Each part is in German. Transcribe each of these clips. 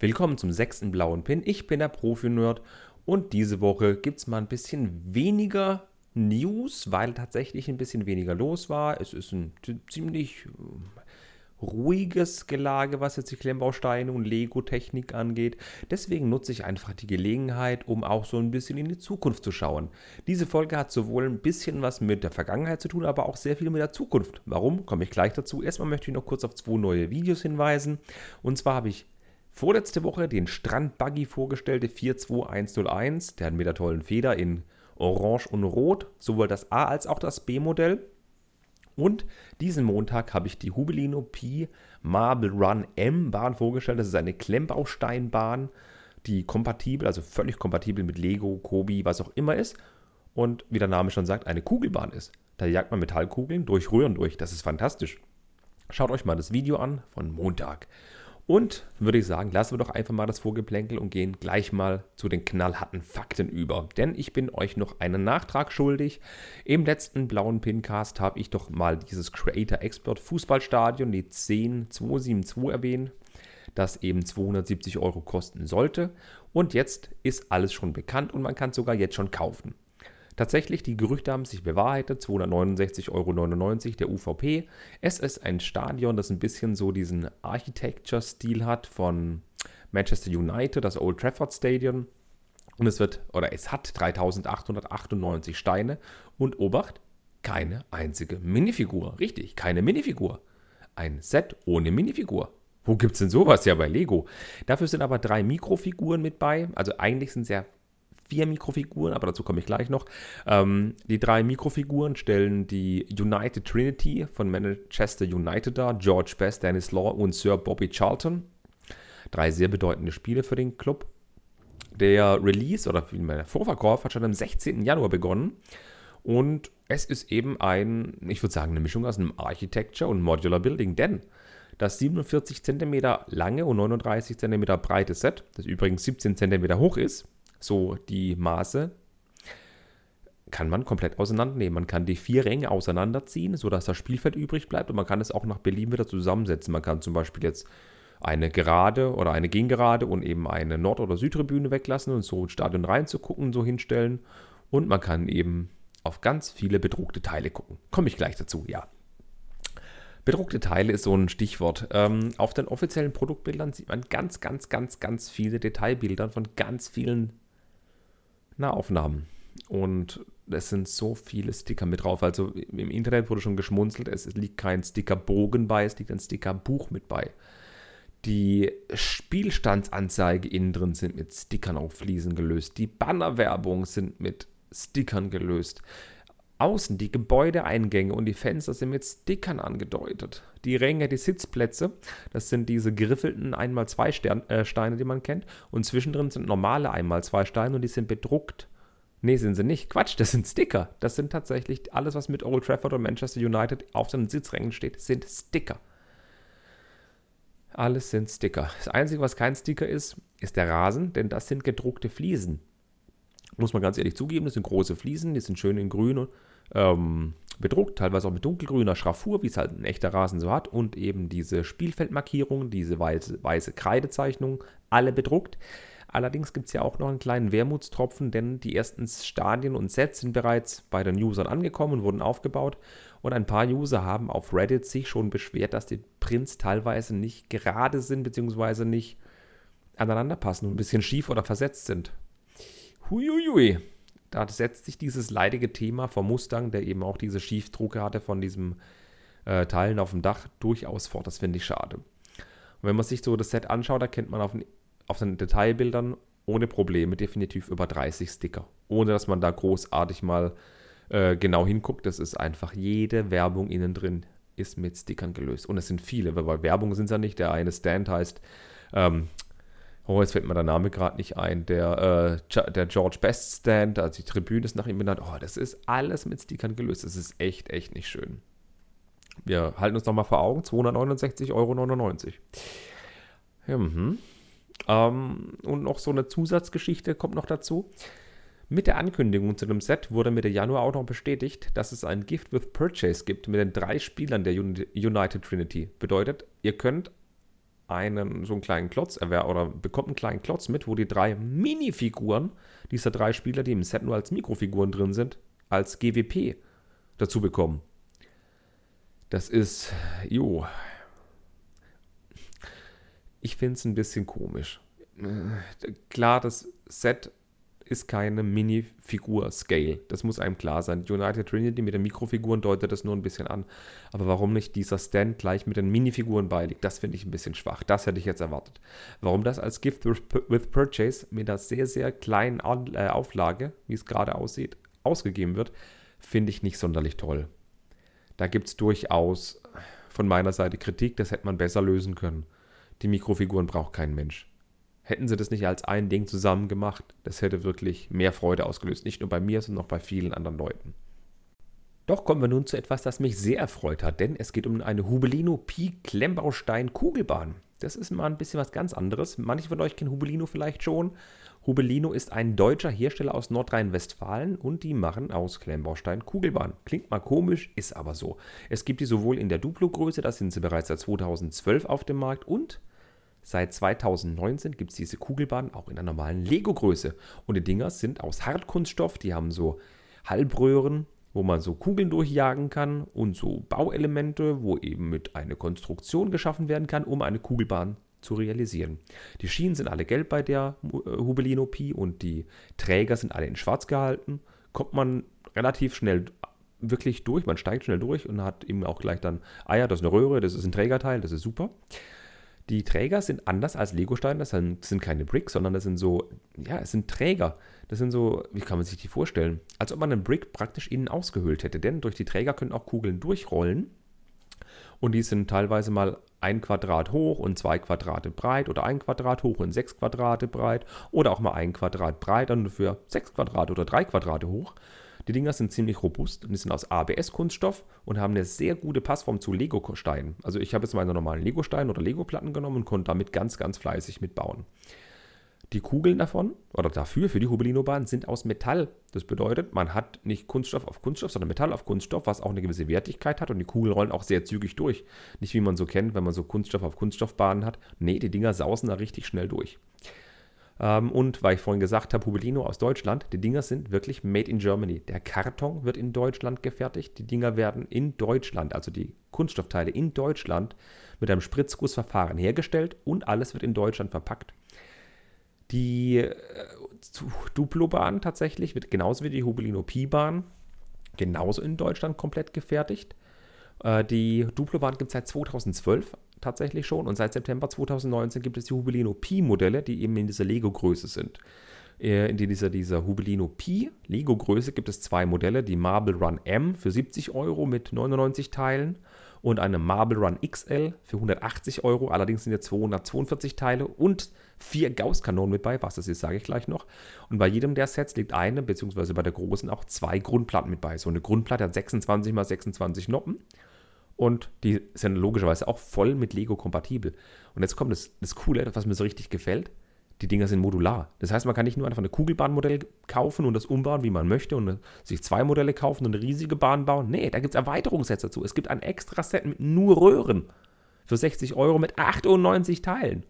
Willkommen zum sechsten blauen Pin. Ich bin der Profi-Nerd und diese Woche gibt es mal ein bisschen weniger News, weil tatsächlich ein bisschen weniger los war. Es ist ein ziemlich äh, ruhiges Gelage, was jetzt die Klemmbausteine und Lego-Technik angeht. Deswegen nutze ich einfach die Gelegenheit, um auch so ein bisschen in die Zukunft zu schauen. Diese Folge hat sowohl ein bisschen was mit der Vergangenheit zu tun, aber auch sehr viel mit der Zukunft. Warum? Komme ich gleich dazu. Erstmal möchte ich noch kurz auf zwei neue Videos hinweisen. Und zwar habe ich vorletzte Woche den Strandbuggy vorgestellte 42101, der hat mit der tollen Feder in Orange und Rot, sowohl das A als auch das B-Modell. Und diesen Montag habe ich die Hubelino P Marble Run M Bahn vorgestellt. Das ist eine Klemmbausteinbahn, die kompatibel, also völlig kompatibel mit Lego, Kobi, was auch immer ist. Und wie der Name schon sagt, eine Kugelbahn ist. Da jagt man Metallkugeln durch Röhren durch. Das ist fantastisch. Schaut euch mal das Video an von Montag. Und würde ich sagen, lassen wir doch einfach mal das Vorgeplänkel und gehen gleich mal zu den knallharten Fakten über. Denn ich bin euch noch einen Nachtrag schuldig. Im letzten blauen Pincast habe ich doch mal dieses Creator Expert Fußballstadion, die 10272 erwähnt, das eben 270 Euro kosten sollte. Und jetzt ist alles schon bekannt und man kann es sogar jetzt schon kaufen. Tatsächlich, die Gerüchte haben sich bewahrheitet. 269,99 Euro der UVP. Es ist ein Stadion, das ein bisschen so diesen Architecture-Stil hat von Manchester United, das Old Trafford Stadion. Und es wird, oder es hat 3898 Steine und Obacht, keine einzige Minifigur. Richtig, keine Minifigur. Ein Set ohne Minifigur. Wo gibt es denn sowas? Ja, bei Lego. Dafür sind aber drei Mikrofiguren mit bei. Also eigentlich sind es ja vier Mikrofiguren, aber dazu komme ich gleich noch. Ähm, die drei Mikrofiguren stellen die United Trinity von Manchester United dar, George Best, Dennis Law und Sir Bobby Charlton. Drei sehr bedeutende Spiele für den Club. Der Release oder der Vorverkauf hat schon am 16. Januar begonnen. Und es ist eben ein, ich würde sagen, eine Mischung aus einem Architecture und Modular Building, denn das 47 cm lange und 39 cm breite Set, das übrigens 17 cm hoch ist, so die Maße, kann man komplett auseinandernehmen. Man kann die vier Ränge auseinanderziehen, sodass das Spielfeld übrig bleibt und man kann es auch nach Belieben wieder zusammensetzen. Man kann zum Beispiel jetzt eine Gerade oder eine Gegengerade und eben eine Nord- oder Südtribüne weglassen und so ins Stadion reinzugucken, so hinstellen. Und man kann eben auf ganz viele bedruckte Teile gucken. Komme ich gleich dazu, ja. Bedruckte Teile ist so ein Stichwort. Ähm, auf den offiziellen Produktbildern sieht man ganz, ganz, ganz, ganz viele Detailbilder von ganz vielen Nahaufnahmen. Und es sind so viele Sticker mit drauf. Also im Internet wurde schon geschmunzelt, es liegt kein Stickerbogen bei, es liegt ein Stickerbuch mit bei. Die Spielstandsanzeige innen drin sind mit Stickern auf Fliesen gelöst. Die Bannerwerbung sind mit Stickern gelöst. Außen die Gebäudeeingänge und die Fenster sind mit Stickern angedeutet. Die Ränge, die Sitzplätze, das sind diese geriffelten 1x2 äh, die man kennt. Und zwischendrin sind normale 1x2 Steine und die sind bedruckt. Nee, sind sie nicht. Quatsch, das sind Sticker. Das sind tatsächlich alles, was mit Old Trafford und Manchester United auf den Sitzrängen steht, sind Sticker. Alles sind Sticker. Das Einzige, was kein Sticker ist, ist der Rasen, denn das sind gedruckte Fliesen. Muss man ganz ehrlich zugeben, das sind große Fliesen, die sind schön in grün ähm, bedruckt, teilweise auch mit dunkelgrüner Schraffur, wie es halt ein echter Rasen so hat, und eben diese Spielfeldmarkierung, diese weiße, weiße Kreidezeichnung, alle bedruckt. Allerdings gibt es ja auch noch einen kleinen Wermutstropfen, denn die ersten Stadien und Sets sind bereits bei den Usern angekommen und wurden aufgebaut. Und ein paar User haben auf Reddit sich schon beschwert, dass die Prints teilweise nicht gerade sind, beziehungsweise nicht aneinander passen und ein bisschen schief oder versetzt sind. Huiuiui da setzt sich dieses leidige Thema vom Mustang, der eben auch diese Schiefdrucke hatte von diesem äh, Teilen auf dem Dach, durchaus fort. Das finde ich schade. Und wenn man sich so das Set anschaut, erkennt man auf den, auf den Detailbildern ohne Probleme definitiv über 30 Sticker. Ohne dass man da großartig mal äh, genau hinguckt. Das ist einfach jede Werbung innen drin ist mit Stickern gelöst. Und es sind viele, weil bei Werbung sind es ja nicht. Der eine Stand heißt ähm, oh, jetzt fällt mir der Name gerade nicht ein, der, äh, der George Best Stand, also die Tribüne ist nach ihm benannt. Oh, das ist alles mit Stickern gelöst. Das ist echt, echt nicht schön. Wir halten uns nochmal vor Augen, 269,99 Euro. Ja, mhm. ähm, und noch so eine Zusatzgeschichte kommt noch dazu. Mit der Ankündigung zu dem Set wurde Mitte Januar auch noch bestätigt, dass es ein Gift with Purchase gibt mit den drei Spielern der United Trinity. Bedeutet, ihr könnt einen so einen kleinen Klotz oder bekommt einen kleinen Klotz mit, wo die drei Minifiguren dieser drei Spieler, die im Set nur als Mikrofiguren drin sind, als GWP dazu bekommen. Das ist, jo. Ich finde es ein bisschen komisch. Äh, klar, das Set ist keine Minifigur-Scale. Das muss einem klar sein. United Trinity mit den Mikrofiguren deutet das nur ein bisschen an. Aber warum nicht dieser Stand gleich mit den Minifiguren beiliegt, das finde ich ein bisschen schwach. Das hätte ich jetzt erwartet. Warum das als Gift with Purchase mit einer sehr, sehr kleinen äh, Auflage, wie es gerade aussieht, ausgegeben wird, finde ich nicht sonderlich toll. Da gibt es durchaus von meiner Seite Kritik, das hätte man besser lösen können. Die Mikrofiguren braucht kein Mensch. Hätten sie das nicht als ein Ding zusammen gemacht, das hätte wirklich mehr Freude ausgelöst. Nicht nur bei mir, sondern auch bei vielen anderen Leuten. Doch kommen wir nun zu etwas, das mich sehr erfreut hat, denn es geht um eine Hubelino Pi Klemmbaustein Kugelbahn. Das ist mal ein bisschen was ganz anderes. Manche von euch kennen Hubelino vielleicht schon. Hubelino ist ein deutscher Hersteller aus Nordrhein-Westfalen und die machen aus Klemmbaustein Kugelbahn. Klingt mal komisch, ist aber so. Es gibt die sowohl in der Duplo-Größe, da sind sie bereits seit 2012 auf dem Markt, und Seit 2019 gibt es diese Kugelbahn auch in der normalen Lego-Größe. Und die Dinger sind aus Hartkunststoff, die haben so Halbröhren, wo man so Kugeln durchjagen kann und so Bauelemente, wo eben mit einer Konstruktion geschaffen werden kann, um eine Kugelbahn zu realisieren. Die Schienen sind alle gelb bei der äh, Hubelino Pi und die Träger sind alle in schwarz gehalten. Kommt man relativ schnell wirklich durch, man steigt schnell durch und hat eben auch gleich dann, ah ja, das ist eine Röhre, das ist ein Trägerteil, das ist super. Die Träger sind anders als Lego-Steine, das sind keine Bricks, sondern das sind so, ja, es sind Träger. Das sind so, wie kann man sich die vorstellen? Als ob man einen Brick praktisch innen ausgehöhlt hätte, denn durch die Träger können auch Kugeln durchrollen. Und die sind teilweise mal ein Quadrat hoch und zwei Quadrate breit oder ein Quadrat hoch und sechs Quadrate breit oder auch mal ein Quadrat breit und für sechs Quadrate oder drei Quadrate hoch. Die Dinger sind ziemlich robust und die sind aus ABS-Kunststoff und haben eine sehr gute Passform zu Lego-Steinen. Also ich habe jetzt meine normalen Lego-Steine oder Lego-Platten genommen und konnte damit ganz, ganz fleißig mitbauen. Die Kugeln davon oder dafür für die Hubelino-Bahn sind aus Metall. Das bedeutet, man hat nicht Kunststoff auf Kunststoff, sondern Metall auf Kunststoff, was auch eine gewisse Wertigkeit hat und die Kugeln rollen auch sehr zügig durch. Nicht wie man so kennt, wenn man so Kunststoff auf Kunststoffbahnen hat. Nee, die Dinger sausen da richtig schnell durch. Ähm, und weil ich vorhin gesagt habe, Hubelino aus Deutschland, die Dinger sind wirklich made in Germany. Der Karton wird in Deutschland gefertigt. Die Dinger werden in Deutschland, also die Kunststoffteile in Deutschland, mit einem Spritzgussverfahren hergestellt und alles wird in Deutschland verpackt. Die äh, Duplo-Bahn tatsächlich wird genauso wie die Hubelino Pi-Bahn genauso in Deutschland komplett gefertigt. Äh, die Duplo-Bahn gibt es seit 2012 tatsächlich schon. Und seit September 2019 gibt es die Hubelino Pi-Modelle, die eben in dieser Lego-Größe sind. Äh, in dieser, dieser Hubelino Pi Lego-Größe gibt es zwei Modelle, die Marble Run M für 70 Euro mit 99 Teilen und eine Marble Run XL für 180 Euro. Allerdings sind jetzt 242 Teile und vier Gauss-Kanonen mit bei. Was das ist, sage ich gleich noch. Und bei jedem der Sets liegt eine, beziehungsweise bei der großen auch zwei Grundplatten mit bei. So eine Grundplatte hat 26 x 26 Noppen und die sind logischerweise auch voll mit Lego kompatibel. Und jetzt kommt das, das Coole, was mir so richtig gefällt. Die Dinger sind modular. Das heißt, man kann nicht nur einfach ein Kugelbahnmodell kaufen und das umbauen, wie man möchte, und sich zwei Modelle kaufen und eine riesige Bahn bauen. Nee, da gibt es Erweiterungssets dazu. Es gibt ein extra Set mit nur Röhren für 60 Euro mit 98 Teilen.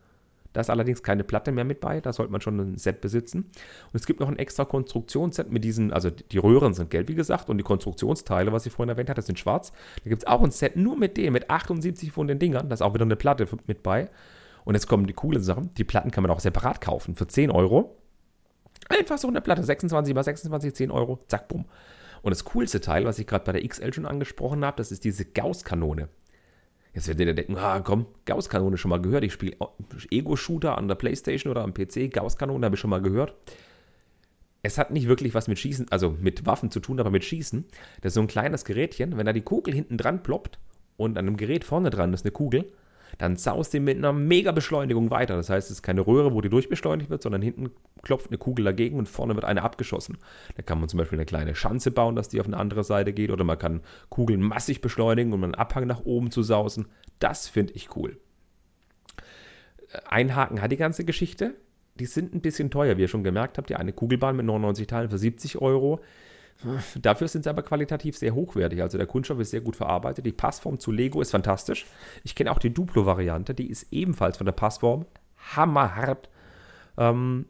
Da ist allerdings keine Platte mehr mit bei, da sollte man schon ein Set besitzen. Und es gibt noch ein extra Konstruktionsset mit diesen, also die Röhren sind gelb, wie gesagt, und die Konstruktionsteile, was ich vorhin erwähnt hatte, sind schwarz. Da gibt es auch ein Set nur mit dem, mit 78 von den Dingern, da ist auch wieder eine Platte mit bei. Und jetzt kommen die coolen Sachen. Die Platten kann man auch separat kaufen für 10 Euro. Einfach so eine Platte, 26 x 26, 10 Euro, zack, bumm. Und das coolste Teil, was ich gerade bei der XL schon angesprochen habe, das ist diese Gauss-Kanone. Jetzt werdet ihr denken, ah komm, Gauss-Kanone schon mal gehört. Ich spiele Ego-Shooter an der Playstation oder am PC. Gauss-Kanone habe ich schon mal gehört. Es hat nicht wirklich was mit Schießen, also mit Waffen zu tun, aber mit Schießen. Das ist so ein kleines Gerätchen. Wenn da die Kugel hinten dran ploppt und an einem Gerät vorne dran ist eine Kugel, dann saust die mit einer mega Beschleunigung weiter. Das heißt, es ist keine Röhre, wo die durchbeschleunigt wird, sondern hinten klopft eine Kugel dagegen und vorne wird eine abgeschossen. Da kann man zum Beispiel eine kleine Schanze bauen, dass die auf eine andere Seite geht, oder man kann Kugeln massig beschleunigen, um einen Abhang nach oben zu sausen. Das finde ich cool. Ein Haken hat die ganze Geschichte. Die sind ein bisschen teuer, wie ihr schon gemerkt habt. Die eine Kugelbahn mit 99 Teilen für 70 Euro Dafür sind sie aber qualitativ sehr hochwertig. Also der Kunststoff ist sehr gut verarbeitet. Die Passform zu Lego ist fantastisch. Ich kenne auch die Duplo-Variante, die ist ebenfalls von der Passform hammerhart. Ähm,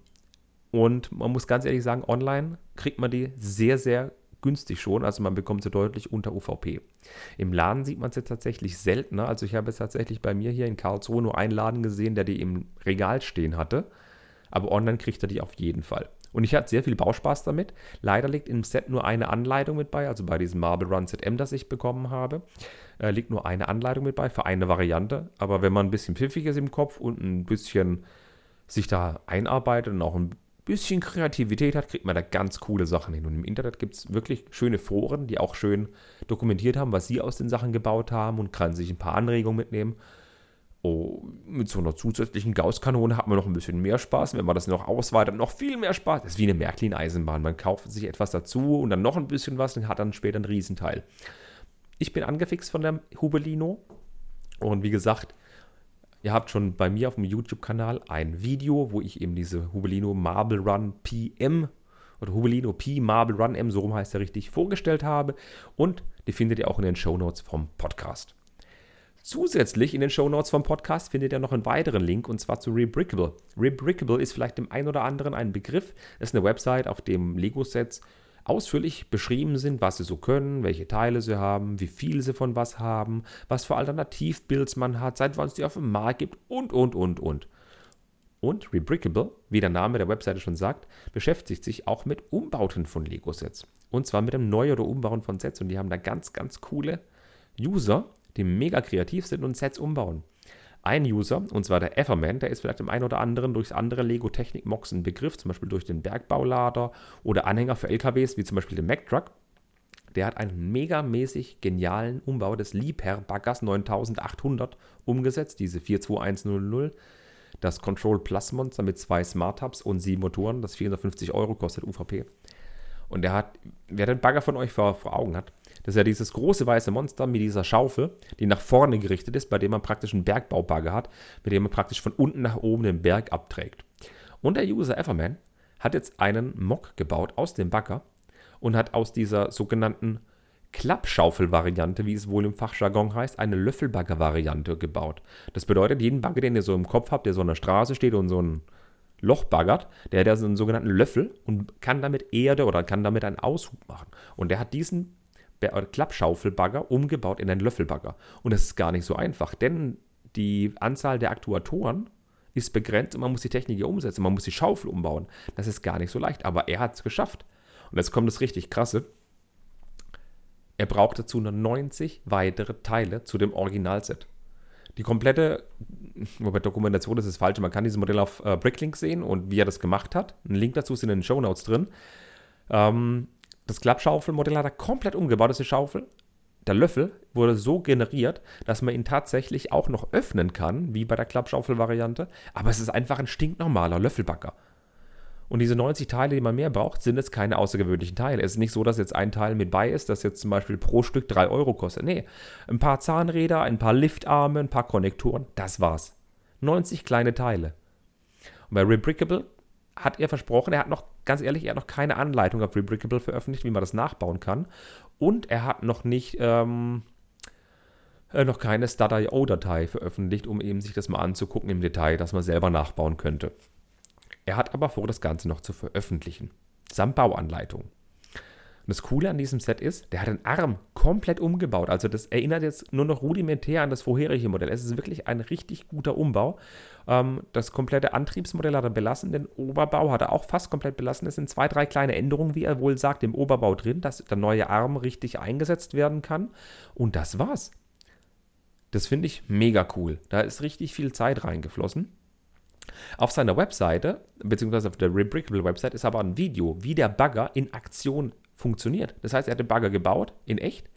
und man muss ganz ehrlich sagen, online kriegt man die sehr, sehr günstig schon. Also man bekommt sie deutlich unter UVP. Im Laden sieht man sie tatsächlich seltener. Also ich habe jetzt tatsächlich bei mir hier in Karlsruhe nur einen Laden gesehen, der die im Regal stehen hatte. Aber online kriegt er die auf jeden Fall. Und ich hatte sehr viel Bauspaß damit. Leider liegt im Set nur eine Anleitung mit bei, also bei diesem Marble Run ZM, das ich bekommen habe, äh, liegt nur eine Anleitung mit bei für eine Variante. Aber wenn man ein bisschen pfiffig ist im Kopf und ein bisschen sich da einarbeitet und auch ein bisschen Kreativität hat, kriegt man da ganz coole Sachen hin. Und im Internet gibt es wirklich schöne Foren, die auch schön dokumentiert haben, was sie aus den Sachen gebaut haben und kann sich ein paar Anregungen mitnehmen. Oh, mit so einer zusätzlichen Gausskanone hat man noch ein bisschen mehr Spaß. Wenn man das noch ausweitet, noch viel mehr Spaß. Das ist wie eine Märklin-Eisenbahn. Man kauft sich etwas dazu und dann noch ein bisschen was und hat dann später ein Riesenteil. Ich bin angefixt von der Hubelino. Und wie gesagt, ihr habt schon bei mir auf dem YouTube-Kanal ein Video, wo ich eben diese Hubelino Marble Run PM oder Hubelino P Marble Run M, so rum heißt er richtig, vorgestellt habe. Und die findet ihr auch in den Show Notes vom Podcast. Zusätzlich in den Show Notes vom Podcast findet ihr noch einen weiteren Link und zwar zu Rebrickable. Rebrickable ist vielleicht dem einen oder anderen ein Begriff. Das ist eine Website, auf dem Lego-Sets ausführlich beschrieben sind, was sie so können, welche Teile sie haben, wie viel sie von was haben, was für Alternativbuilds man hat, seit wann es die auf dem Markt gibt und, und, und, und. Und Rebrickable, wie der Name der Webseite schon sagt, beschäftigt sich auch mit Umbauten von Lego-Sets. Und zwar mit dem Neu- oder Umbauen von Sets. Und die haben da ganz, ganz coole User, die mega kreativ sind und Sets umbauen. Ein User, und zwar der Everman, der ist vielleicht dem einen oder anderen durchs andere Lego Technik Mox ein Begriff, zum Beispiel durch den Bergbaulader oder Anhänger für LKWs, wie zum Beispiel den Mack Truck. Der hat einen megamäßig genialen Umbau des Liebherr Baggers 9800 umgesetzt, diese 42100. Das Control Plus Monster mit zwei Smart Hubs und sieben Motoren, das 450 Euro kostet UVP. Und der hat, wer den Bagger von euch vor, vor Augen hat, das ist ja dieses große weiße Monster mit dieser Schaufel, die nach vorne gerichtet ist, bei dem man praktisch einen Bergbaubagger hat, mit dem man praktisch von unten nach oben den Berg abträgt. Und der User Everman hat jetzt einen Mock gebaut aus dem Bagger und hat aus dieser sogenannten Klappschaufel-Variante, wie es wohl im Fachjargon heißt, eine Löffelbagger-Variante gebaut. Das bedeutet, jeden Bagger, den ihr so im Kopf habt, der so an der Straße steht und so ein Loch baggert, der hat so einen sogenannten Löffel und kann damit Erde oder kann damit einen Aushub machen. Und der hat diesen Klappschaufelbagger umgebaut in einen Löffelbagger. Und das ist gar nicht so einfach, denn die Anzahl der Aktuatoren ist begrenzt und man muss die Technik hier umsetzen. Man muss die Schaufel umbauen. Das ist gar nicht so leicht, aber er hat es geschafft. Und jetzt kommt das richtig krasse. Er braucht dazu nur 90 weitere Teile zu dem Originalset. Die komplette, wobei Dokumentation das ist falsch, man kann dieses Modell auf äh, Bricklink sehen und wie er das gemacht hat. Ein Link dazu ist in den Show Notes drin. Ähm, das Klappschaufelmodell hat er komplett umgebaut, diese Schaufel. Der Löffel wurde so generiert, dass man ihn tatsächlich auch noch öffnen kann, wie bei der Klappschaufel-Variante. Aber es ist einfach ein stinknormaler Löffelbacker. Und diese 90 Teile, die man mehr braucht, sind jetzt keine außergewöhnlichen Teile. Es ist nicht so, dass jetzt ein Teil mit bei ist, das jetzt zum Beispiel pro Stück 3 Euro kostet. Nee, ein paar Zahnräder, ein paar Liftarme, ein paar Konnektoren, das war's. 90 kleine Teile. Und bei Rebrickable hat er versprochen, er hat noch, ganz ehrlich, er hat noch keine Anleitung auf Rebrickable veröffentlicht, wie man das nachbauen kann. Und er hat noch nicht, ähm, äh, noch keine Start.io-Datei veröffentlicht, um eben sich das mal anzugucken im Detail, dass man selber nachbauen könnte. Er hat aber vor, das Ganze noch zu veröffentlichen. Samt Bauanleitung. Und das Coole an diesem Set ist, der hat den Arm komplett umgebaut. Also das erinnert jetzt nur noch rudimentär an das vorherige Modell. Es ist wirklich ein richtig guter Umbau. Ähm, das komplette Antriebsmodell hat er belassen, den Oberbau hat er auch fast komplett belassen. Es sind zwei, drei kleine Änderungen, wie er wohl sagt, im Oberbau drin, dass der neue Arm richtig eingesetzt werden kann. Und das war's. Das finde ich mega cool. Da ist richtig viel Zeit reingeflossen. Auf seiner Webseite, beziehungsweise auf der Rebrickable Website, ist aber ein Video, wie der Bagger in Aktion funktioniert. Das heißt, er hat den Bagger gebaut, in echt,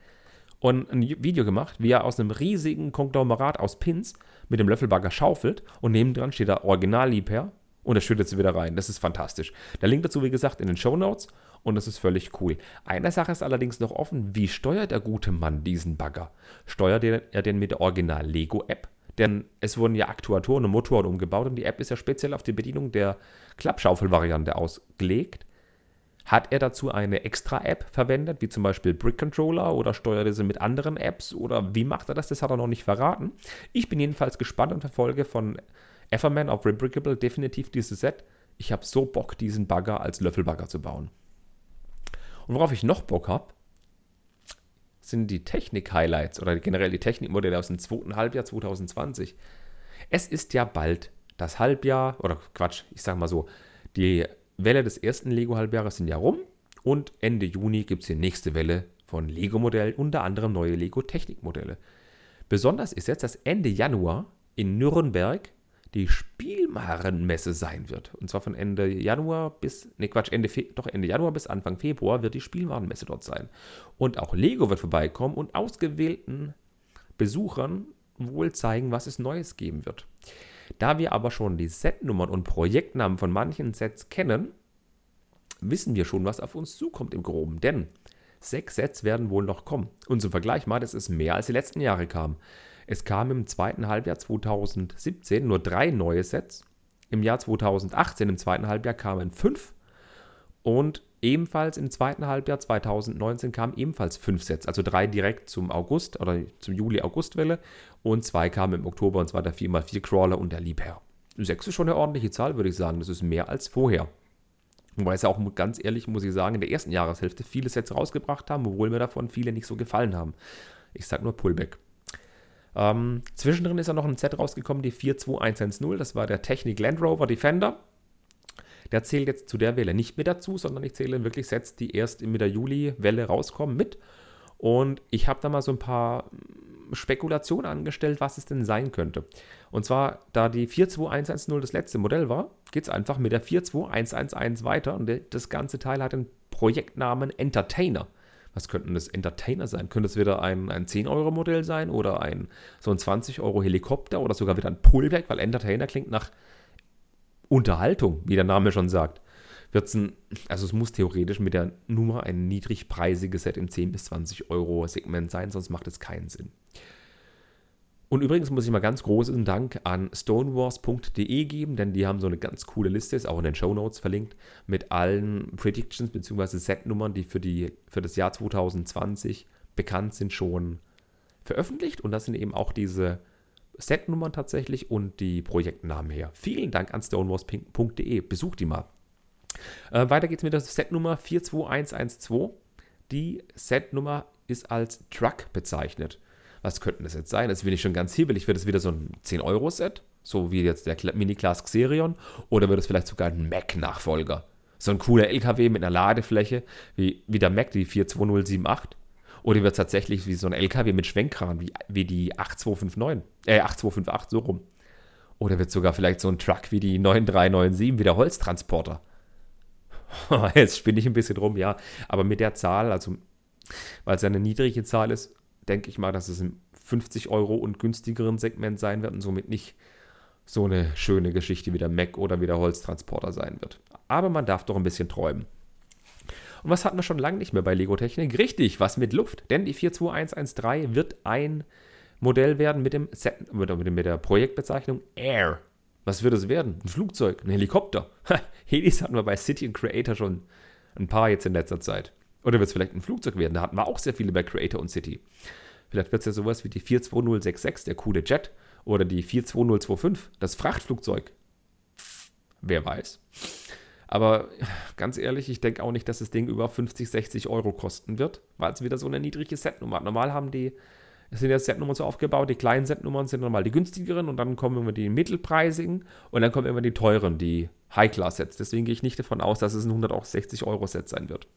und ein Video gemacht, wie er aus einem riesigen Konglomerat aus Pins mit dem Löffelbagger schaufelt und nebendran steht der Original-Liebherr und er schüttet sie wieder rein. Das ist fantastisch. Der Link dazu, wie gesagt, in den Show Notes und das ist völlig cool. Eine Sache ist allerdings noch offen. Wie steuert der gute Mann diesen Bagger? Steuert er den mit der Original-Lego-App? Denn es wurden ja Aktuatoren und Motoren umgebaut und die App ist ja speziell auf die Bedienung der Klappschaufel-Variante ausgelegt. Hat er dazu eine Extra-App verwendet, wie zum Beispiel Brick Controller oder steuert er sie mit anderen Apps oder wie macht er das? Das hat er noch nicht verraten. Ich bin jedenfalls gespannt und verfolge von Everman auf Rebrickable definitiv dieses Set. Ich habe so Bock, diesen Bagger als Löffelbagger zu bauen. Und worauf ich noch Bock habe, sind die Technik-Highlights oder generell die Technikmodelle aus dem zweiten Halbjahr 2020. Es ist ja bald das Halbjahr, oder Quatsch, ich sag mal so, die Welle des ersten Lego-Halbjahres sind ja rum und Ende Juni gibt es die nächste Welle von Lego-Modellen, unter anderem neue Lego-Technikmodelle. Besonders ist jetzt, dass Ende Januar in Nürnberg die Spielwarenmesse sein wird. Und zwar von Ende Januar bis, ne Quatsch, Ende, Fe doch Ende Januar bis Anfang Februar wird die Spielwarenmesse dort sein. Und auch Lego wird vorbeikommen und ausgewählten Besuchern wohl zeigen, was es Neues geben wird. Da wir aber schon die Setnummern und Projektnamen von manchen Sets kennen, wissen wir schon, was auf uns zukommt im Groben. Denn sechs Sets werden wohl noch kommen. Und zum Vergleich mal, das ist mehr als die letzten Jahre kamen. Es kamen im zweiten Halbjahr 2017 nur drei neue Sets. Im Jahr 2018, im zweiten Halbjahr, kamen fünf. Und ebenfalls im zweiten Halbjahr 2019 kamen ebenfalls fünf Sets. Also drei direkt zum August oder zum Juli-August-Welle und zwei kamen im Oktober und zwar der 4x4 Crawler und der Liebherr. Sechs ist schon eine ordentliche Zahl, würde ich sagen. Das ist mehr als vorher. Wobei es ja auch ganz ehrlich, muss ich sagen, in der ersten Jahreshälfte viele Sets rausgebracht haben, obwohl mir davon viele nicht so gefallen haben. Ich sage nur Pullback. Ähm, zwischendrin ist ja noch ein Set rausgekommen, die 42110. Das war der Technik Land Rover Defender. Der zählt jetzt zu der Welle nicht mit dazu, sondern ich zähle wirklich Sets, die erst mit der Juli-Welle rauskommen, mit. Und ich habe da mal so ein paar Spekulationen angestellt, was es denn sein könnte. Und zwar, da die 42110 das letzte Modell war, geht es einfach mit der 42111 weiter und das ganze Teil hat den Projektnamen Entertainer. Was könnten das Entertainer sein? Könnte es wieder ein, ein 10-Euro-Modell sein oder ein so ein 20-Euro-Helikopter oder sogar wieder ein Pullback, weil Entertainer klingt nach Unterhaltung, wie der Name schon sagt. Wird's ein, also es muss theoretisch mit der Nummer ein niedrigpreisiges Set im 10 bis 20 Euro Segment sein, sonst macht es keinen Sinn. Und übrigens muss ich mal ganz großen Dank an stonewars.de geben, denn die haben so eine ganz coole Liste, ist auch in den Show Notes verlinkt, mit allen Predictions bzw. Setnummern, die für, die für das Jahr 2020 bekannt sind, schon veröffentlicht. Und das sind eben auch diese Setnummern tatsächlich und die Projektnamen her. Vielen Dank an stonewars.de. Besucht die mal. Äh, weiter geht's mit der Setnummer 42112. Die Setnummer ist als Truck bezeichnet. Was könnten das jetzt sein? Das will ich schon ganz hibbelig. Wird es wieder so ein 10-Euro-Set? So wie jetzt der Mini-Class Xerion? Oder wird es vielleicht sogar ein Mac-Nachfolger? So ein cooler LKW mit einer Ladefläche, wie, wie der Mac, die 42078? Oder wird es tatsächlich wie so ein LKW mit Schwenkkran, wie, wie die 8259, äh, 8258, so rum? Oder wird sogar vielleicht so ein Truck wie die 9397, wie der Holztransporter? Jetzt spinne ich ein bisschen rum, ja. Aber mit der Zahl, also weil es ja eine niedrige Zahl ist, denke ich mal, dass es im 50 Euro und günstigeren Segment sein wird und somit nicht so eine schöne Geschichte wie der Mac oder wie der Holztransporter sein wird. Aber man darf doch ein bisschen träumen. Und was hatten wir schon lange nicht mehr bei Lego Technik? Richtig, was mit Luft. Denn die 42113 wird ein Modell werden mit, dem Set, mit der Projektbezeichnung Air. Was wird es werden? Ein Flugzeug, ein Helikopter. Helis hatten wir bei City und Creator schon ein paar jetzt in letzter Zeit. Oder wird es vielleicht ein Flugzeug werden? Da hatten wir auch sehr viele bei Creator und City. Vielleicht wird es ja sowas wie die 42066, der coole Jet. Oder die 42025, das Frachtflugzeug. Wer weiß. Aber ganz ehrlich, ich denke auch nicht, dass das Ding über 50, 60 Euro kosten wird, weil es wieder so eine niedrige Setnummer hat. Normal haben die, es sind ja Setnummern so aufgebaut, die kleinen Setnummern sind normal die günstigeren und dann kommen immer die mittelpreisigen und dann kommen immer die teuren, die High-Class-Sets. Deswegen gehe ich nicht davon aus, dass es ein 160 Euro Set sein wird.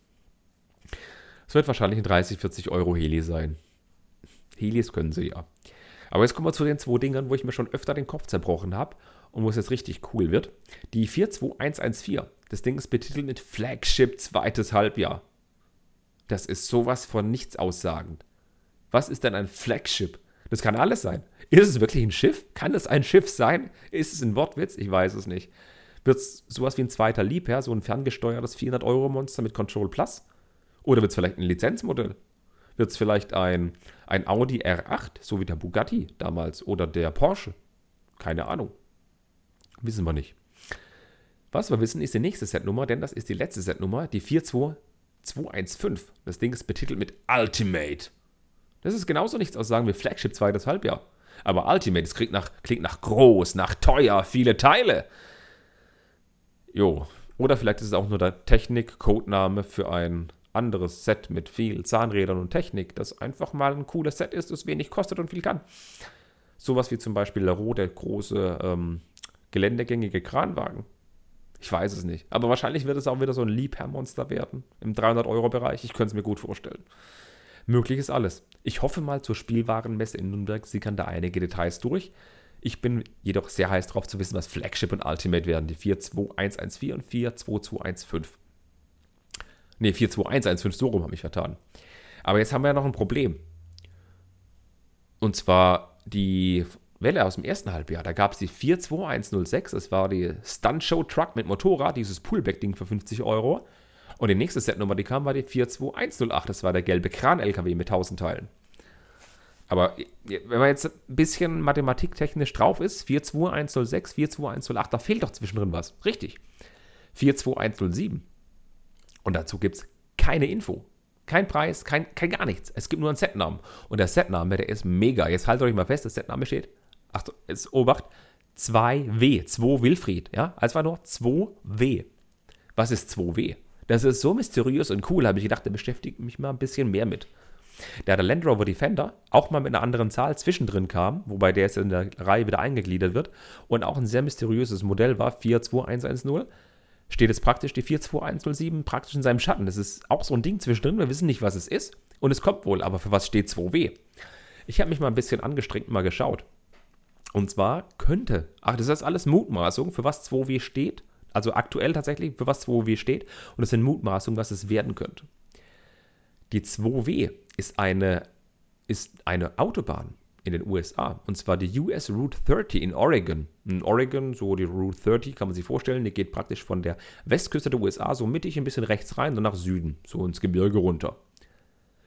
Es wird wahrscheinlich ein 30, 40 Euro Heli sein. Helis können sie ja. Aber jetzt kommen wir zu den zwei Dingern, wo ich mir schon öfter den Kopf zerbrochen habe und wo es jetzt richtig cool wird. Die 42114. Das Ding ist betitelt mit Flagship zweites Halbjahr. Das ist sowas von nichts aussagend. Was ist denn ein Flagship? Das kann alles sein. Ist es wirklich ein Schiff? Kann es ein Schiff sein? Ist es ein Wortwitz? Ich weiß es nicht. Wird es sowas wie ein zweiter Liebherr, so ein ferngesteuertes 400-Euro-Monster mit Control Plus? Oder wird es vielleicht ein Lizenzmodell? Wird es vielleicht ein, ein Audi R8, so wie der Bugatti damals, oder der Porsche? Keine Ahnung. Wissen wir nicht. Was wir wissen, ist die nächste Setnummer, denn das ist die letzte Setnummer, die 42215. Das Ding ist betitelt mit Ultimate. Das ist genauso nichts aus sagen wie Flagship 2 das Halbjahr. Aber Ultimate, das klingt nach, klingt nach groß, nach teuer, viele Teile. Jo. Oder vielleicht ist es auch nur der Technik-Codename für ein anderes Set mit viel Zahnrädern und Technik, das einfach mal ein cooles Set ist, das wenig kostet und viel kann. Sowas wie zum Beispiel der rote, große, ähm, geländegängige Kranwagen. Ich weiß es nicht. Aber wahrscheinlich wird es auch wieder so ein Liebherr-Monster werden. Im 300-Euro-Bereich. Ich könnte es mir gut vorstellen. Möglich ist alles. Ich hoffe mal, zur Spielwarenmesse in Nürnberg sickern da einige Details durch. Ich bin jedoch sehr heiß darauf zu wissen, was Flagship und Ultimate werden. Die 42114 und 42215. Ne, 42115, so rum habe ich vertan. Aber jetzt haben wir ja noch ein Problem. Und zwar die Welle aus dem ersten Halbjahr. Da gab es die 42106, das war die Stunt Show Truck mit Motorrad, dieses Pullback-Ding für 50 Euro. Und die nächste Setnummer, die kam, war die 42108, das war der gelbe Kran-LKW mit 1000 Teilen. Aber wenn man jetzt ein bisschen mathematiktechnisch drauf ist, 42106, 42108, da fehlt doch zwischendrin was. Richtig. 42107. Und dazu gibt es keine Info. Kein Preis, kein, kein gar nichts. Es gibt nur einen Setnamen. Und der Setname, der ist mega. Jetzt haltet euch mal fest, der Setname steht, Achtung, jetzt Obacht, 2W, 2 Wilfried. Ja, also war nur 2W. Was ist 2W? Das ist so mysteriös und cool, habe ich gedacht, da beschäftigt mich mal ein bisschen mehr mit. Da der Land Rover Defender auch mal mit einer anderen Zahl zwischendrin kam, wobei der jetzt in der Reihe wieder eingegliedert wird und auch ein sehr mysteriöses Modell war, 42110, steht jetzt praktisch die 42107 praktisch in seinem Schatten. Das ist auch so ein Ding zwischendrin, wir wissen nicht, was es ist und es kommt wohl, aber für was steht 2W? Ich habe mich mal ein bisschen angestrengt mal geschaut. Und zwar könnte, ach, das ist alles Mutmaßung, für was 2W steht, also aktuell tatsächlich, für was 2W steht und das sind Mutmaßungen, was es werden könnte. Die 2W ist eine, ist eine Autobahn in den USA. Und zwar die US Route 30 in Oregon. In Oregon, so die Route 30, kann man sich vorstellen, die geht praktisch von der Westküste der USA so mittig ein bisschen rechts rein und nach Süden, so ins Gebirge runter.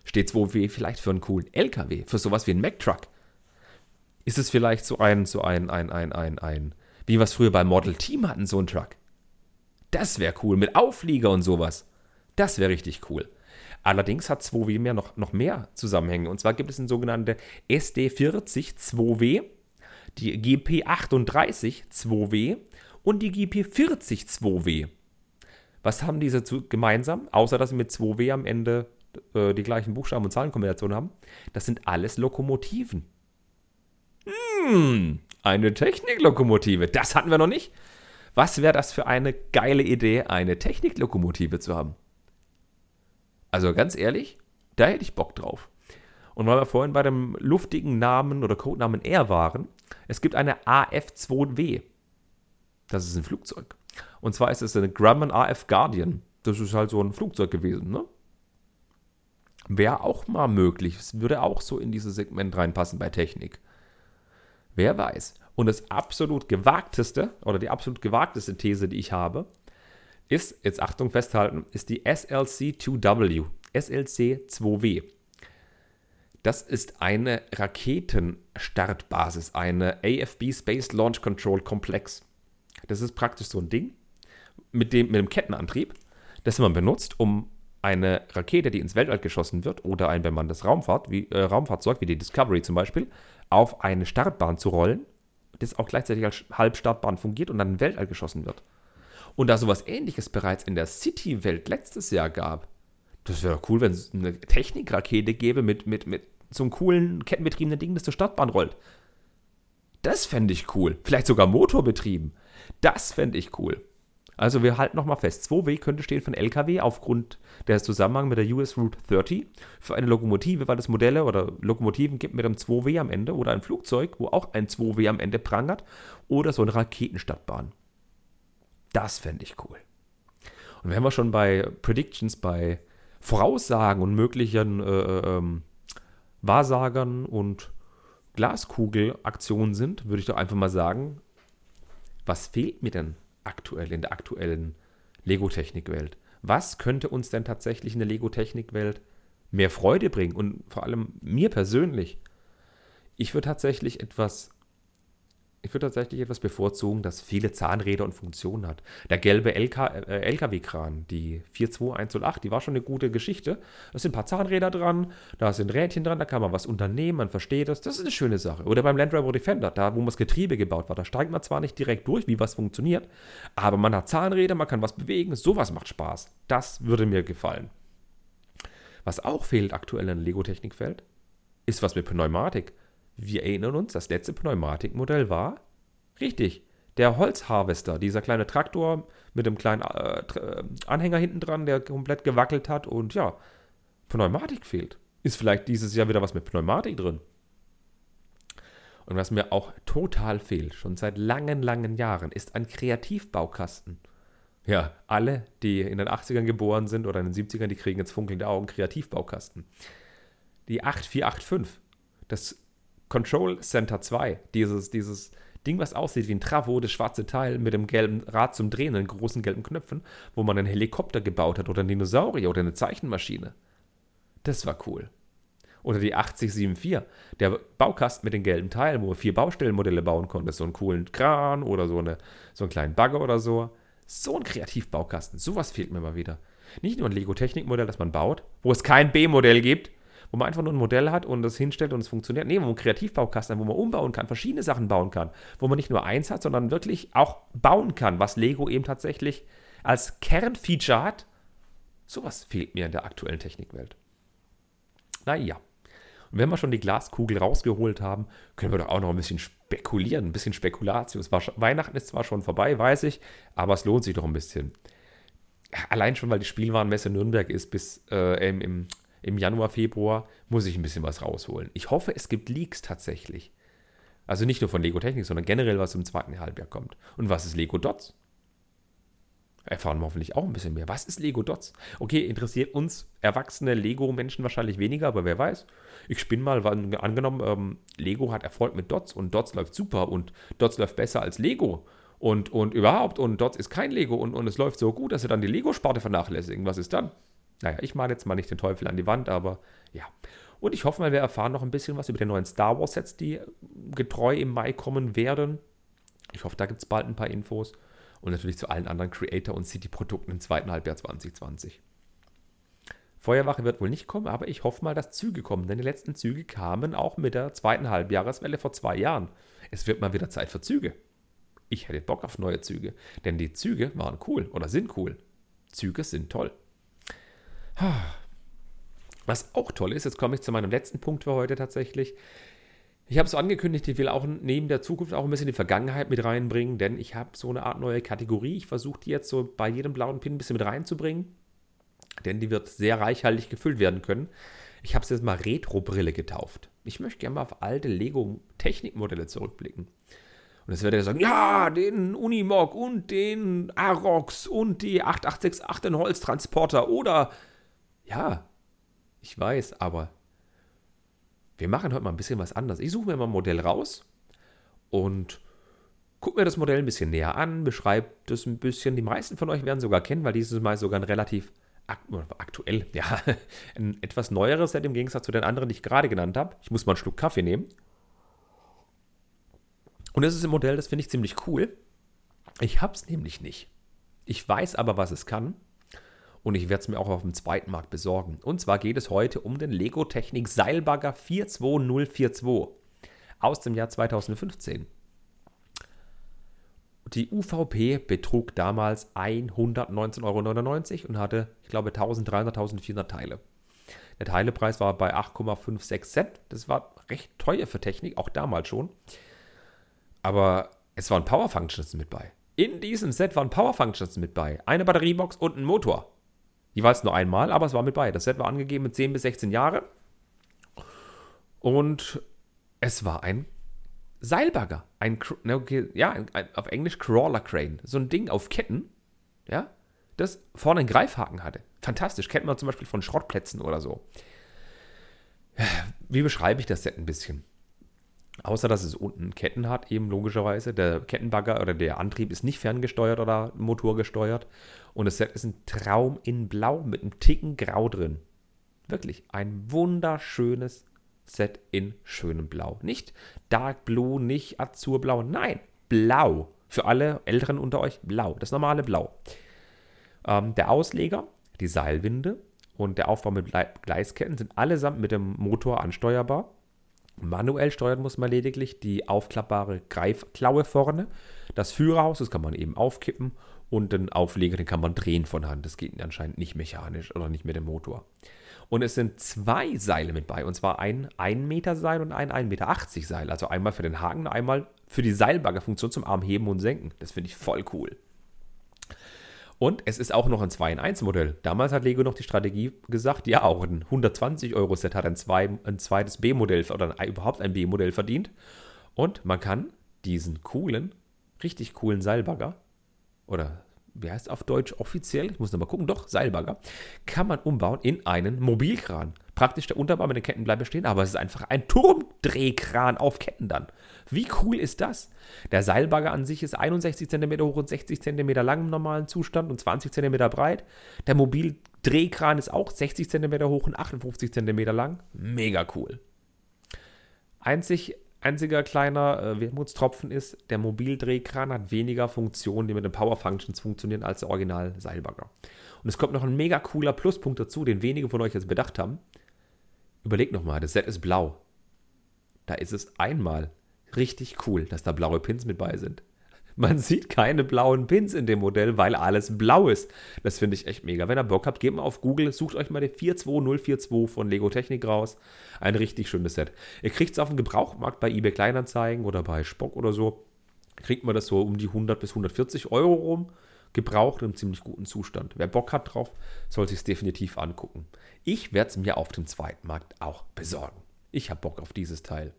Steht 2W vielleicht für einen coolen LKW, für sowas wie einen Mack-Truck? Ist es vielleicht so ein, so ein, ein, ein, ein, ein, wie wir es früher beim Model Team hatten, so ein Truck? Das wäre cool, mit Auflieger und sowas. Das wäre richtig cool. Allerdings hat 2W mehr noch, noch mehr Zusammenhänge. Und zwar gibt es eine sogenannte SD40 2W, die GP38 2W und die GP40 2W. Was haben diese zu, gemeinsam, außer dass sie mit 2W am Ende äh, die gleichen Buchstaben und Zahlenkombinationen haben? Das sind alles Lokomotiven. Hm, eine Techniklokomotive. Das hatten wir noch nicht. Was wäre das für eine geile Idee, eine Techniklokomotive zu haben? Also ganz ehrlich, da hätte ich Bock drauf. Und weil wir vorhin bei dem luftigen Namen oder Codenamen R waren, es gibt eine AF2W. Das ist ein Flugzeug. Und zwar ist es eine Grumman AF Guardian. Das ist halt so ein Flugzeug gewesen, ne? Wäre auch mal möglich. Es würde auch so in dieses Segment reinpassen bei Technik. Wer weiß. Und das absolut gewagteste oder die absolut gewagteste These, die ich habe, ist, jetzt Achtung festhalten, ist die SLC-2W, SLC-2W. Das ist eine Raketenstartbasis, eine AFB Space Launch Control Komplex. Das ist praktisch so ein Ding mit dem, mit dem Kettenantrieb, das man benutzt, um eine Rakete, die ins Weltall geschossen wird, oder ein bemanntes Raumfahrt, wie, äh, Raumfahrzeug, wie die Discovery zum Beispiel, auf eine Startbahn zu rollen, das auch gleichzeitig als Halbstartbahn fungiert und dann in Weltall geschossen wird. Und da sowas ähnliches bereits in der City-Welt letztes Jahr gab, das wäre cool, wenn es eine Technikrakete gäbe mit, mit, mit so einem coolen kettenbetriebenen Ding, das zur Stadtbahn rollt. Das fände ich cool. Vielleicht sogar motorbetrieben. Das fände ich cool. Also wir halten nochmal fest, 2W könnte stehen ein LKW aufgrund des Zusammenhangs mit der US Route 30 für eine Lokomotive, weil es Modelle oder Lokomotiven gibt mit einem 2W am Ende oder ein Flugzeug, wo auch ein 2W am Ende prangert oder so eine Raketenstadtbahn. Das fände ich cool. Und wenn wir schon bei Predictions, bei Voraussagen und möglichen äh, äh, ähm, Wahrsagern und Glaskugelaktionen sind, würde ich doch einfach mal sagen, was fehlt mir denn aktuell in der aktuellen Lego-Technik-Welt? Was könnte uns denn tatsächlich in der Lego-Technik-Welt mehr Freude bringen und vor allem mir persönlich? Ich würde tatsächlich etwas ich würde tatsächlich etwas bevorzugen, das viele Zahnräder und Funktionen hat. Der gelbe LK, äh, LKW-Kran, die 42108, die war schon eine gute Geschichte. Da sind ein paar Zahnräder dran, da sind Rädchen dran, da kann man was unternehmen, man versteht das. Das ist eine schöne Sache. Oder beim Land Rover Defender, da wo das Getriebe gebaut war, da steigt man zwar nicht direkt durch, wie was funktioniert, aber man hat Zahnräder, man kann was bewegen, sowas macht Spaß. Das würde mir gefallen. Was auch fehlt aktuell in Lego-Technikfeld, ist was mit Pneumatik. Wir erinnern uns, das letzte Pneumatikmodell war richtig. Der Holzharvester, dieser kleine Traktor mit einem kleinen äh, äh, Anhänger hinten dran, der komplett gewackelt hat und ja, Pneumatik fehlt. Ist vielleicht dieses Jahr wieder was mit Pneumatik drin? Und was mir auch total fehlt, schon seit langen, langen Jahren, ist ein Kreativbaukasten. Ja, alle, die in den 80ern geboren sind oder in den 70ern, die kriegen jetzt funkelnde Augen Kreativbaukasten. Die 8485, das Control Center 2, dieses, dieses Ding, was aussieht wie ein Travo, das schwarze Teil mit dem gelben Rad zum Drehen, den großen gelben Knöpfen, wo man einen Helikopter gebaut hat oder einen Dinosaurier oder eine Zeichenmaschine. Das war cool. Oder die 8074, der Baukasten mit den gelben Teilen, wo man vier Baustellenmodelle bauen konnte, so einen coolen Kran oder so, eine, so einen kleinen Bagger oder so. So ein Kreativbaukasten, sowas fehlt mir mal wieder. Nicht nur ein Lego-Technikmodell, das man baut, wo es kein B-Modell gibt, wo man einfach nur ein Modell hat und das hinstellt und es funktioniert. Nee, wo man Kreativbaukasten hat, wo man umbauen kann, verschiedene Sachen bauen kann, wo man nicht nur eins hat, sondern wirklich auch bauen kann, was Lego eben tatsächlich als Kernfeature hat. Sowas fehlt mir in der aktuellen Technikwelt. Naja. Und wenn wir schon die Glaskugel rausgeholt haben, können wir doch auch noch ein bisschen spekulieren, ein bisschen Spekulation. Weihnachten ist zwar schon vorbei, weiß ich, aber es lohnt sich doch ein bisschen. Allein schon, weil die Spielwarenmesse Nürnberg ist bis äh, im, im im Januar, Februar, muss ich ein bisschen was rausholen. Ich hoffe, es gibt Leaks tatsächlich. Also nicht nur von Lego Technik, sondern generell, was im zweiten Halbjahr kommt. Und was ist Lego Dots? Erfahren wir hoffentlich auch ein bisschen mehr. Was ist Lego Dots? Okay, interessiert uns erwachsene Lego-Menschen wahrscheinlich weniger, aber wer weiß. Ich spinne mal, weil, angenommen, ähm, Lego hat Erfolg mit Dots und Dots läuft super und Dots läuft besser als Lego und, und überhaupt und Dots ist kein Lego und, und es läuft so gut, dass sie dann die Lego-Sparte vernachlässigen. Was ist dann? Naja, ich male jetzt mal nicht den Teufel an die Wand, aber ja. Und ich hoffe mal, wir erfahren noch ein bisschen was über die neuen Star Wars Sets, die getreu im Mai kommen werden. Ich hoffe, da gibt es bald ein paar Infos. Und natürlich zu allen anderen Creator- und City-Produkten im zweiten Halbjahr 2020. Feuerwache wird wohl nicht kommen, aber ich hoffe mal, dass Züge kommen, denn die letzten Züge kamen auch mit der zweiten Halbjahreswelle vor zwei Jahren. Es wird mal wieder Zeit für Züge. Ich hätte Bock auf neue Züge, denn die Züge waren cool oder sind cool. Züge sind toll. Was auch toll ist, jetzt komme ich zu meinem letzten Punkt für heute tatsächlich. Ich habe es so angekündigt, ich will auch neben der Zukunft auch ein bisschen die Vergangenheit mit reinbringen, denn ich habe so eine Art neue Kategorie. Ich versuche die jetzt so bei jedem blauen Pin ein bisschen mit reinzubringen, denn die wird sehr reichhaltig gefüllt werden können. Ich habe es jetzt mal Retro-Brille getauft. Ich möchte gerne mal auf alte Lego-Technikmodelle zurückblicken. Und jetzt werdet ihr sagen, ja, den Unimog und den Arox und die 8868 den Holztransporter oder ja, ich weiß, aber wir machen heute mal ein bisschen was anderes. Ich suche mir mal ein Modell raus und gucke mir das Modell ein bisschen näher an, beschreibe das ein bisschen. Die meisten von euch werden sogar kennen, weil dieses Mal sogar ein relativ aktuell, ja, ein etwas neueres Set im Gegensatz zu den anderen, die ich gerade genannt habe. Ich muss mal einen Schluck Kaffee nehmen. Und das ist ein Modell, das finde ich ziemlich cool. Ich habe es nämlich nicht. Ich weiß aber, was es kann und ich werde es mir auch auf dem zweiten Markt besorgen. Und zwar geht es heute um den Lego Technik Seilbagger 42042 aus dem Jahr 2015. Die UVP betrug damals 119,99 Euro und hatte, ich glaube, 1300, 1400 Teile. Der Teilepreis war bei 8,56 Cent. Das war recht teuer für Technik, auch damals schon. Aber es waren Power Functions mit bei. In diesem Set waren Power Functions mit bei. Eine Batteriebox und ein Motor. Jeweils nur einmal, aber es war mit bei. Das Set war angegeben mit 10 bis 16 Jahre. Und es war ein Seilbagger. Ein, ja, auf Englisch Crawler Crane. So ein Ding auf Ketten, ja, das vorne einen Greifhaken hatte. Fantastisch. Kennt man zum Beispiel von Schrottplätzen oder so. Wie beschreibe ich das Set ein bisschen? Außer dass es unten Ketten hat, eben logischerweise. Der Kettenbagger oder der Antrieb ist nicht ferngesteuert oder motorgesteuert. Und das Set ist ein Traum in Blau mit einem Ticken Grau drin. Wirklich ein wunderschönes Set in schönem Blau. Nicht Dark Blue, nicht Azurblau, nein, Blau. Für alle Älteren unter euch, Blau, das normale Blau. Ähm, der Ausleger, die Seilwinde und der Aufbau mit Gleisketten sind allesamt mit dem Motor ansteuerbar. Manuell steuern muss man lediglich die aufklappbare Greifklaue vorne. Das Führerhaus, das kann man eben aufkippen und den Aufleger, den kann man drehen von Hand. Das geht anscheinend nicht mechanisch oder nicht mit dem Motor. Und es sind zwei Seile mit bei, und zwar ein 1 Meter Seil und ein 1,80 Meter Seil. Also einmal für den Haken, einmal für die Seilbaggerfunktion zum Arm heben und senken. Das finde ich voll cool. Und es ist auch noch ein 2 in 1 Modell. Damals hat Lego noch die Strategie gesagt, ja, auch ein 120 Euro Set hat ein, zwei, ein zweites B-Modell oder ein, überhaupt ein B-Modell verdient. Und man kann diesen coolen, richtig coolen Seilbagger oder wie heißt es auf Deutsch offiziell? Ich muss nochmal gucken, doch, Seilbagger, kann man umbauen in einen Mobilkran. Praktisch der Unterbau mit den Ketten bleibt bestehen, aber es ist einfach ein Turmdrehkran auf Ketten dann. Wie cool ist das? Der Seilbagger an sich ist 61 cm hoch und 60 cm lang im normalen Zustand und 20 cm breit. Der Mobildrehkran ist auch 60 cm hoch und 58 cm lang. Mega cool. Einzig Einziger kleiner äh, Wermutstropfen ist, der Mobildrehkran hat weniger Funktionen, die mit den Power Functions funktionieren, als der Original Seilbagger. Und es kommt noch ein mega cooler Pluspunkt dazu, den wenige von euch jetzt bedacht haben. Überlegt nochmal, das Set ist blau. Da ist es einmal richtig cool, dass da blaue Pins mit bei sind. Man sieht keine blauen Pins in dem Modell, weil alles blau ist. Das finde ich echt mega. Wenn ihr Bock habt, geht mal auf Google, sucht euch mal den 42042 von Lego Technik raus. Ein richtig schönes Set. Ihr kriegt es auf dem Gebrauchmarkt bei eBay Kleinanzeigen oder bei Spock oder so. Kriegt man das so um die 100 bis 140 Euro rum. Gebraucht im ziemlich guten Zustand. Wer Bock hat drauf, soll sich es definitiv angucken. Ich werde es mir auf dem zweiten Markt auch besorgen. Ich habe Bock auf dieses Teil.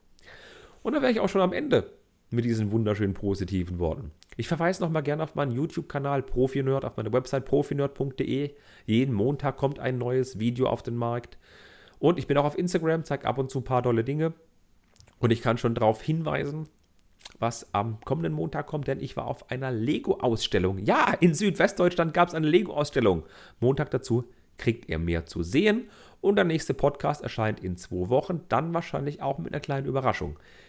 Und dann wäre ich auch schon am Ende mit diesen wunderschönen positiven Worten. Ich verweise nochmal gerne auf meinen YouTube-Kanal Profinerd, auf meine Website profinerd.de. Jeden Montag kommt ein neues Video auf den Markt. Und ich bin auch auf Instagram, zeige ab und zu ein paar tolle Dinge. Und ich kann schon darauf hinweisen, was am kommenden Montag kommt, denn ich war auf einer Lego-Ausstellung. Ja, in Südwestdeutschland gab es eine Lego-Ausstellung. Montag dazu kriegt ihr mehr zu sehen. Und der nächste Podcast erscheint in zwei Wochen, dann wahrscheinlich auch mit einer kleinen Überraschung.